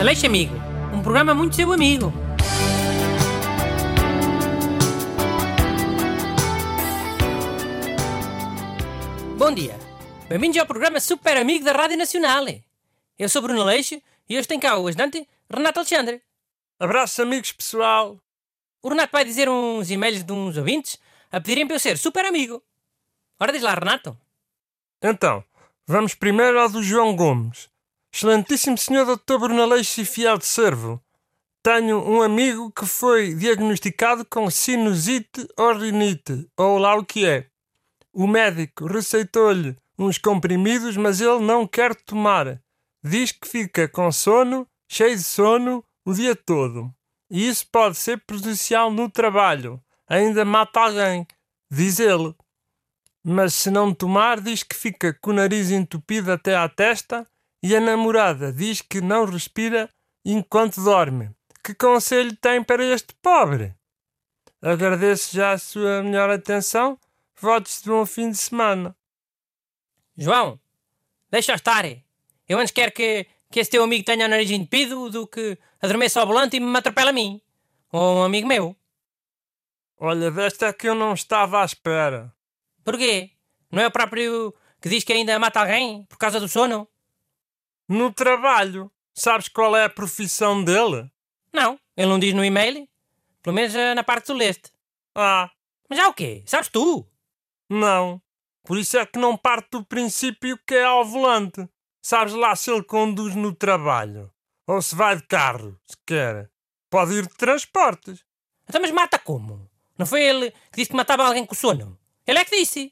Aleixo Amigo, um programa muito seu amigo. Bom dia, bem-vindos ao programa Super Amigo da Rádio Nacional. Eu sou Bruno Aleixo e hoje tem cá o ajudante Renato Alexandre. Abraço, amigos, pessoal. O Renato vai dizer uns e-mails de uns ouvintes a pedirem para eu ser super amigo. Ora, diz lá, Renato. Então, vamos primeiro ao do João Gomes. Excelentíssimo Senhor Dr. Bruno Aleixo e fiel de servo. Tenho um amigo que foi diagnosticado com sinusite ou rinite, ou lá o que é. O médico receitou-lhe uns comprimidos, mas ele não quer tomar. Diz que fica com sono, cheio de sono, o dia todo. E isso pode ser prejudicial no trabalho. Ainda mata alguém, diz ele. Mas se não tomar, diz que fica com o nariz entupido até à testa e a namorada diz que não respira enquanto dorme. Que conselho tem para este pobre? Agradeço já a sua melhor atenção. Votos de bom fim de semana. João, deixa estar. Eu antes quero que, que esse teu amigo tenha o nariz entupido do que adormeça ao volante e me atropela a mim. Ou um amigo meu. Olha, desta é que eu não estava à espera. Porquê? Não é o próprio que diz que ainda mata alguém por causa do sono? No trabalho. Sabes qual é a profissão dele? Não, ele não diz no e-mail. Pelo menos eh, na parte tu leste. Ah, Mas já o quê? Sabes tu? não. Por isso é que não parte do princípio que é ao volante. Sabes lá se ele conduz no trabalho. Ou se vai de carro, se quer. Pode ir de transportes. Então, mas mata como? Não foi ele que disse que matava alguém com sono? Ele é que disse.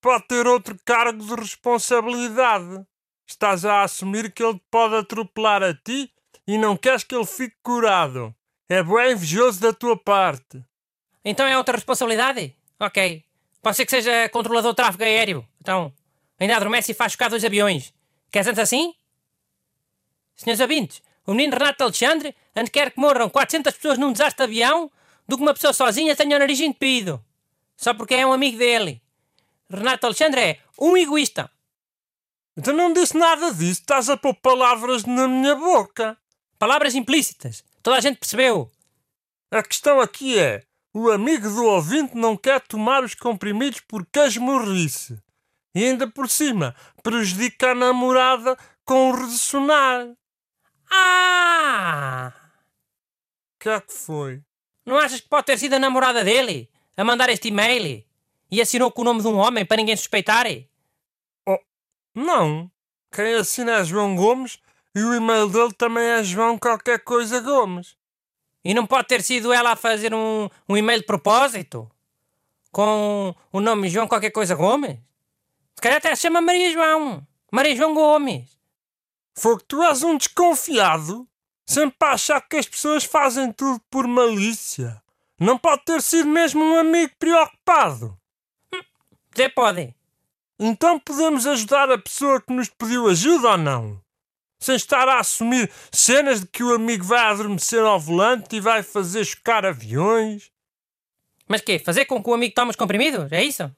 Pode ter outro cargo de responsabilidade. Estás a assumir que ele pode atropelar a ti e não queres que ele fique curado. É bem invejoso da tua parte. Então é outra responsabilidade? Ok. Pode ser que seja controlador de tráfego aéreo. Então, ainda adormece e faz chocar dois aviões. Queres antes assim? Senhores ouvintes, o menino Renato Alexandre antes quer que morram 400 pessoas num desastre de avião do que uma pessoa sozinha tenha o nariz entupido. Só porque é um amigo dele. Renato Alexandre é um egoísta. Então não disse nada disso. Estás a pôr palavras na minha boca. Palavras implícitas. Toda a gente percebeu. A questão aqui é: o amigo do ouvinte não quer tomar os comprimidos por casmurrice. E ainda por cima, prejudica a namorada com o ressonar. O Ah! que é que foi? Não achas que pode ter sido a namorada dele a mandar este e-mail? E assinou com o nome de um homem para ninguém suspeitar? Não. Quem assina é João Gomes e o e-mail dele também é João qualquer coisa Gomes. E não pode ter sido ela a fazer um, um e-mail de propósito? Com o nome João qualquer coisa Gomes? Se calhar até se chama Maria João. Maria João Gomes. Foi que tu és um desconfiado. Sempre a achar que as pessoas fazem tudo por malícia. Não pode ter sido mesmo um amigo preocupado. Zé pode. Então podemos ajudar a pessoa que nos pediu ajuda ou não? Sem estar a assumir cenas de que o amigo vai adormecer ao volante e vai fazer chocar aviões. Mas quê? Fazer com que o amigo tome os comprimidos? É isso?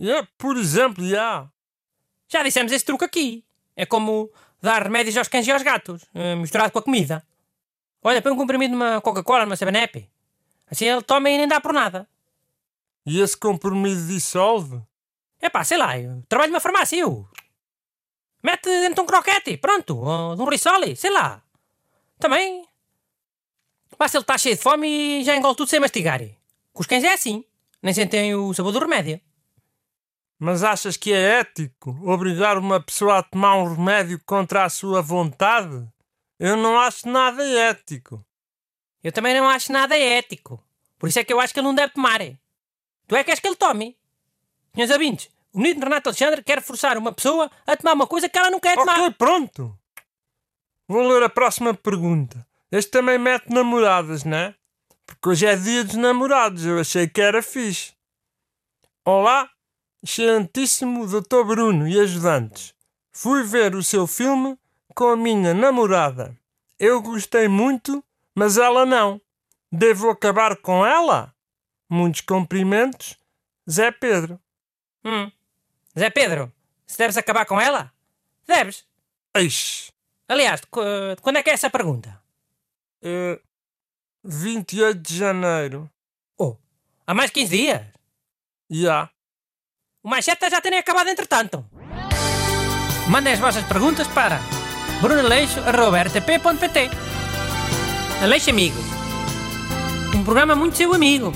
É, por exemplo, já. Já dissemos esse truque aqui. É como dar remédios aos cães e aos gatos, eh, misturado com a comida. Olha, põe um comprimido numa Coca-Cola, numa 7 Assim ele toma e nem dá por nada. E esse compromisso dissolve? É pá, sei lá, eu trabalho numa farmácia, eu. Mete dentro de um croquete, pronto, ou de um risole, sei lá. Também. Basta ele estar cheio de fome e já engole tudo sem mastigar. Com os cães é assim, nem sentem o sabor do remédio. Mas achas que é ético obrigar uma pessoa a tomar um remédio contra a sua vontade? Eu não acho nada ético. Eu também não acho nada ético. Por isso é que eu acho que ele não deve tomar. Tu é que queres que ele tome? Senhores ouvintes, o menino Renato Alexandre quer forçar uma pessoa a tomar uma coisa que ela não quer tomar. Ok, pronto. Vou ler a próxima pergunta. Este também mete namoradas, né? Porque hoje é dia dos namorados. Eu achei que era fixe. Olá, excelentíssimo Dr. Bruno e ajudantes. Fui ver o seu filme com a minha namorada. Eu gostei muito, mas ela não. Devo acabar com ela? Muitos cumprimentos, Zé Pedro. Hum. Zé Pedro, se deves acabar com ela? Deves. Eixe, Aliás, qu- quando é que é essa pergunta? É 28 de janeiro. Oh, há mais 15 dias. Já. O Mancheta já tem acabado entretanto. Mandem as vossas perguntas para brunaleixo.rtp.pt Aleixo Amigo. Um programa muito seu amigo.